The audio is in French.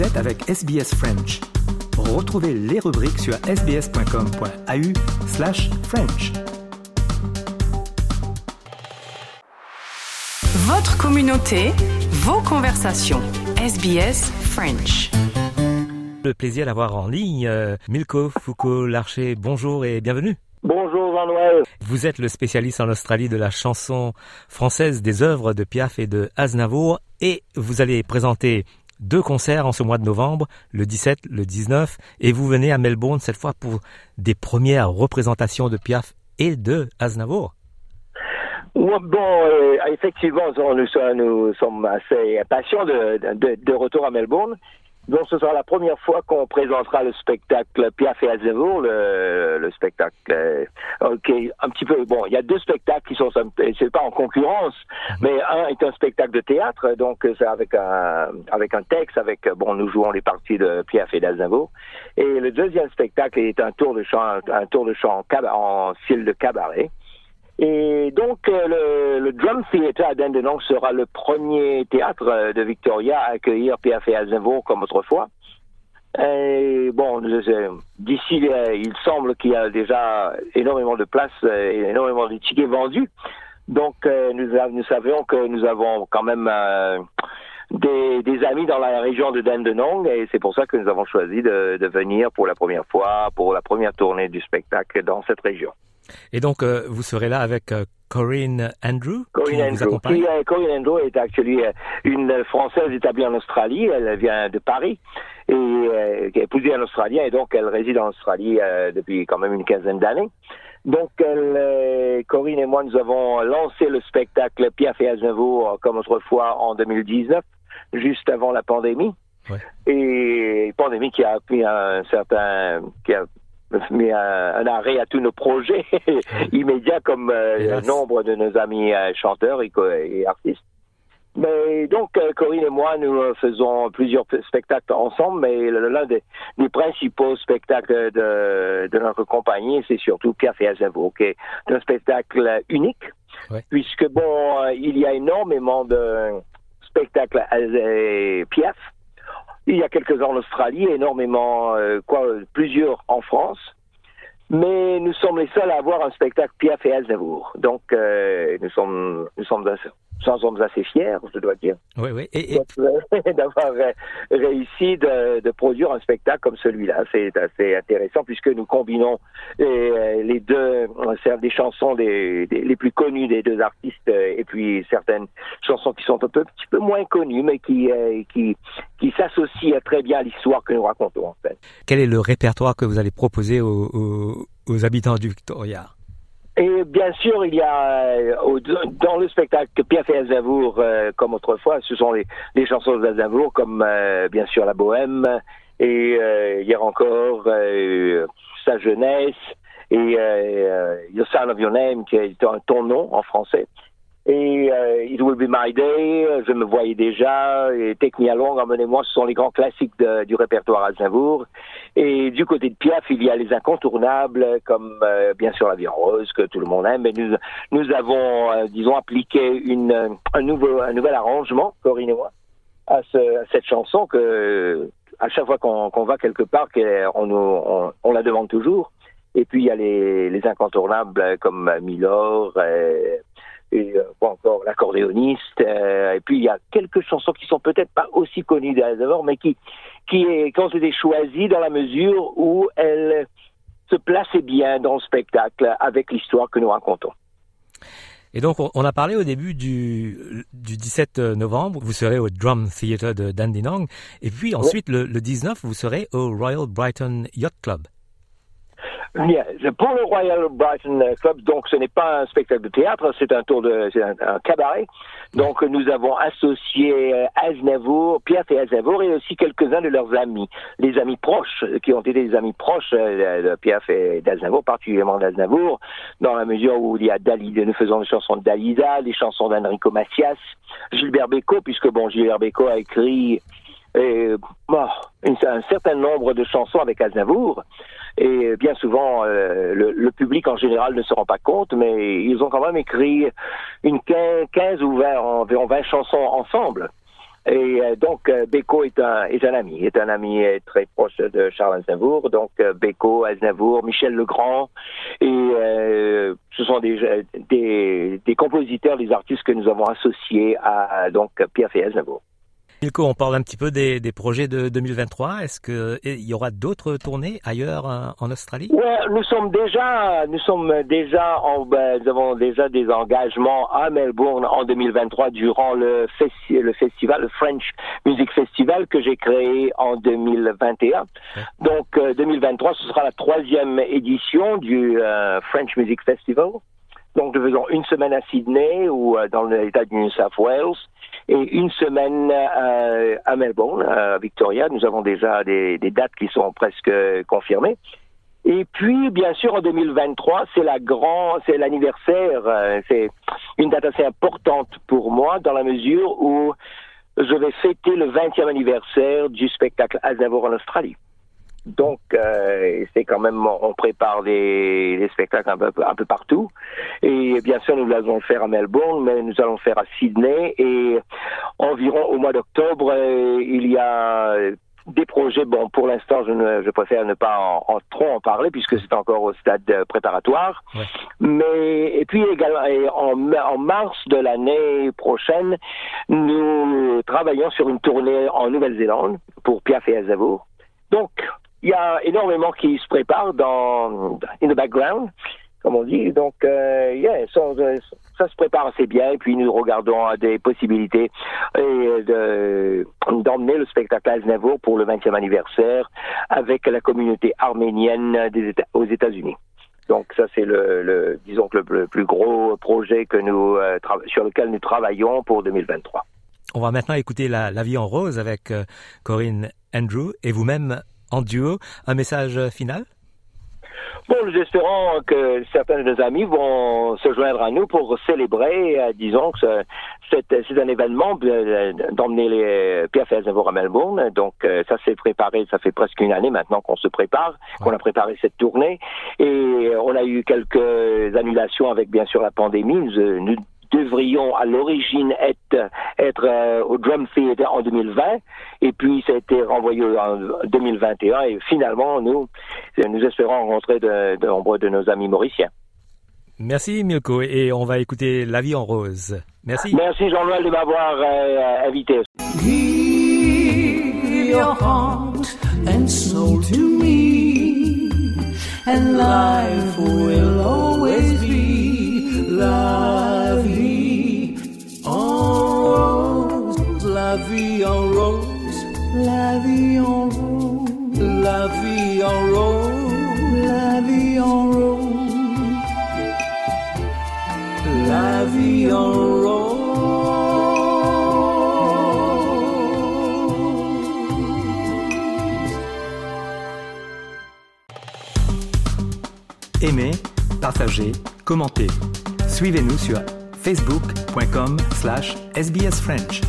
Vous êtes avec SBS French. Retrouvez les rubriques sur sbs.com.au slash French. Votre communauté, vos conversations. SBS French. Le plaisir d'avoir en ligne euh, Milko Foucault-Larcher. Bonjour et bienvenue. Bonjour Jean-Noël. Vous êtes le spécialiste en Australie de la chanson française des œuvres de Piaf et de Aznavour et vous allez présenter deux concerts en ce mois de novembre, le 17, le 19, et vous venez à Melbourne cette fois pour des premières représentations de Piaf et de Aznavour. Bon, euh, effectivement, nous, sommes assez impatients de, retour à Melbourne. Donc, ce sera la première fois qu'on présentera le spectacle Piaf et Aznavour, le, le spectacle. Euh, ok, un petit peu. Bon, il y a deux spectacles qui sont, c'est pas en concurrence, mais un est un spectacle de théâtre, donc c'est avec un avec un texte, avec bon, nous jouons les parties de Piaf et d'Aznavour. Et le deuxième spectacle est un tour de chant, un tour de chant en style de cabaret. Et donc, euh, le, Drum Theatre à Dandenong sera le premier théâtre euh, de Victoria à accueillir Pierre et comme autrefois. Et bon, d'ici, euh, il semble qu'il y a déjà énormément de places et énormément de tickets vendus. Donc, nous, savions que nous avons quand même des, amis dans la région de Dandenong et c'est pour ça que nous avons choisi de venir pour la première fois, pour la première tournée du spectacle dans cette région. Et donc, euh, vous serez là avec euh, Corinne Andrew Corinne qui Andrew. Qui, Corinne Andrew est actuellement euh, une Française établie en Australie. Elle vient de Paris et qui est épousée un Australien et donc elle réside en Australie depuis quand même une quinzaine d'années. Donc, elle, Corinne et moi, nous avons lancé le spectacle Pierre et Aznavour comme autrefois en 2019, juste avant la pandémie. Ouais. Et pandémie qui a pris un certain, qui a mais un, arrêt à tous nos projets immédiats comme euh, nombre de nos amis euh, chanteurs et, et, artistes. Mais donc, euh, Corinne et moi, nous euh, faisons plusieurs spectacles ensemble, mais l'un des, des, principaux spectacles de, de notre compagnie, c'est surtout Café Aznavour, qui est un spectacle unique, ouais. puisque, bon, il y a énormément de spectacles à Piaf, il y a quelques ans en Australie, énormément, euh, quoi, plusieurs en France. Mais nous sommes les seuls à avoir un spectacle Piaf et Aznavour. Donc, euh, nous sommes, nous sommes sans sommes assez fiers, je dois dire. Oui, oui. Et, et... d'avoir réussi de, de, produire un spectacle comme celui-là. C'est assez intéressant puisque nous combinons les, les deux, des chansons des, des, les plus connues des deux artistes et puis certaines chansons qui sont un, peu, un petit peu moins connues mais qui, euh, qui, qui s'associent très bien à l'histoire que nous racontons en fait. Quel est le répertoire que vous allez proposer aux, aux, aux habitants du Victoria? Et bien sûr, il y a euh, dans le spectacle Pierre et Aznavour, euh, comme autrefois, ce sont les, les chansons d'Aznavour, comme euh, bien sûr la Bohème, et euh, hier encore euh, sa jeunesse, et Your Son of Your Name, qui est un ton nom en français. Et euh, It Will Be My Day, Je me voyais déjà, et Take Me Along, Emmenez-moi, ce sont les grands classiques du répertoire Aznavour. Et du côté de Piaf, il y a les incontournables, comme euh, bien sûr La Vie en Rose, que tout le monde aime, mais nous, nous avons, euh, disons, appliqué une, un, nouveau, un nouvel arrangement, Corinne et moi, à, ce, à cette chanson que à chaque fois qu'on qu va quelque part, on, on, on, la demande toujours. Et puis il y a les, les incontournables comme Milor, et euh, pas encore l'accordéoniste. Euh, et puis il y a quelques chansons qui sont peut-être pas aussi connues d'abord, mais qui qui est quand été choisies dans la mesure où elles se plaçaient bien dans le spectacle avec l'histoire que nous racontons. Et donc, on a parlé au début du, du 17 novembre, vous serez au Drum Theatre de Dandenong, et puis ensuite, oui. le, le 19, vous serez au Royal Brighton Yacht Club. Bien. Pour le Royal Brighton Club, donc ce n'est pas un spectacle de théâtre, c'est un tour de, un, un, cabaret. Donc nous avons associé Aznavour, Pierre et Aznavour et aussi quelques-uns de leurs amis, les amis proches, qui ont été des amis proches de Pierre et d'Aznavour, particulièrement d'Aznavour, dans la mesure où il y a Dalida, nous faisons des chansons de Dalida, des chansons d'Enrico Macias, Gilbert Bécaud, puisque bon, Gilbert Bécaud a écrit et, bon, un certain nombre de chansons avec Aznavour. Et bien souvent, euh, le, le, public en général ne se rend pas compte, mais ils ont quand même écrit une 15, 15 ou 20, environ 20 chansons ensemble. Et euh, donc, euh, Beko est un, est un ami, est un ami très proche de Charles Aznavour. Donc, euh, Beko, Aznavour, Michel Legrand, et ce sont des, des, des, compositeurs, des artistes que nous avons associés à donc Pierre et Aznavour. Milko, on parle un petit peu des, des projets de 2023. Est-ce qu'il y aura d'autres tournées ailleurs en Australie? Ouais, Nous sommes déjà, nous sommes déjà, en, ben, nous avons déjà des engagements à Melbourne en 2023 durant le, le festival, le French Music Festival que j'ai créé en 2021. Donc 2023, euh, ce sera la troisième édition du euh, French Music Festival. Donc nous faisons une semaine à Sydney ou euh, dans l'État du New South Wales et une semaine euh, à Melbourne, à Victoria. Nous avons déjà des, dates qui sont presque confirmées. Et puis, bien sûr, en 2023, c'est la grand, c'est l'anniversaire. Euh, c'est une date assez importante pour moi dans la mesure où je vais fêter le 20e anniversaire du spectacle Aznavour en Australie. Donc, euh, c'est quand même, on prépare des, spectacles un peu, un peu partout. Et bien sûr, nous allons le faire à Melbourne, mais nous allons le faire à Sydney. Et environ au mois d'octobre, euh, il y a des projets. Bon, pour l'instant, je, ne, je préfère ne pas en, trop en parler puisque c'est encore au stade préparatoire. Mais et puis également, en, en mars de l'année prochaine, nous travaillons sur une tournée en Nouvelle-Zélande pour Piaf et Aznavour. Donc, il y a énormément qui se prépare dans in the background, comme on dit. Donc, euh, yeah, ça, se prépare assez bien. Et puis, nous regardons à des possibilités de d'emmener le spectacle Aznavour pour le 20e anniversaire avec la communauté arménienne des États, aux États-Unis. Donc ça c'est le, le, disons que le, plus gros projet que nous euh, sur lequel nous travaillons pour 2023. On va maintenant écouter la, la vie en rose avec euh, Corinne Andrew et vous-même en duo. Un message final Bon, nous espérons que certains de nos amis vont se joindre à nous pour célébrer, euh, disons, que c'est un événement d'emmener les Pierre Aznavour à Melbourne. Donc, euh, ça s'est préparé, ça fait presque une année maintenant qu'on se prépare, qu'on a préparé cette tournée. Et on a eu quelques annulations avec, bien sûr, la pandémie. nous devrions à l'origine être, être euh, au Drum Theater en 2020, et puis ça a été renvoyé en 2021, et finalement, nous, nous espérons rencontrer de, de nombreux de nos amis mauriciens. Merci Milko, et on va écouter La vie en rose. Merci. Merci Jean-Noël de m'avoir euh, invité. Give your heart and soul to me, and life will always vie en rose, la vie en rose, la vie en rose, la vie en rose, la vie en rose. Aimez, partagez, commentez. Suivez-nous sur facebook.com slash sbsfrench.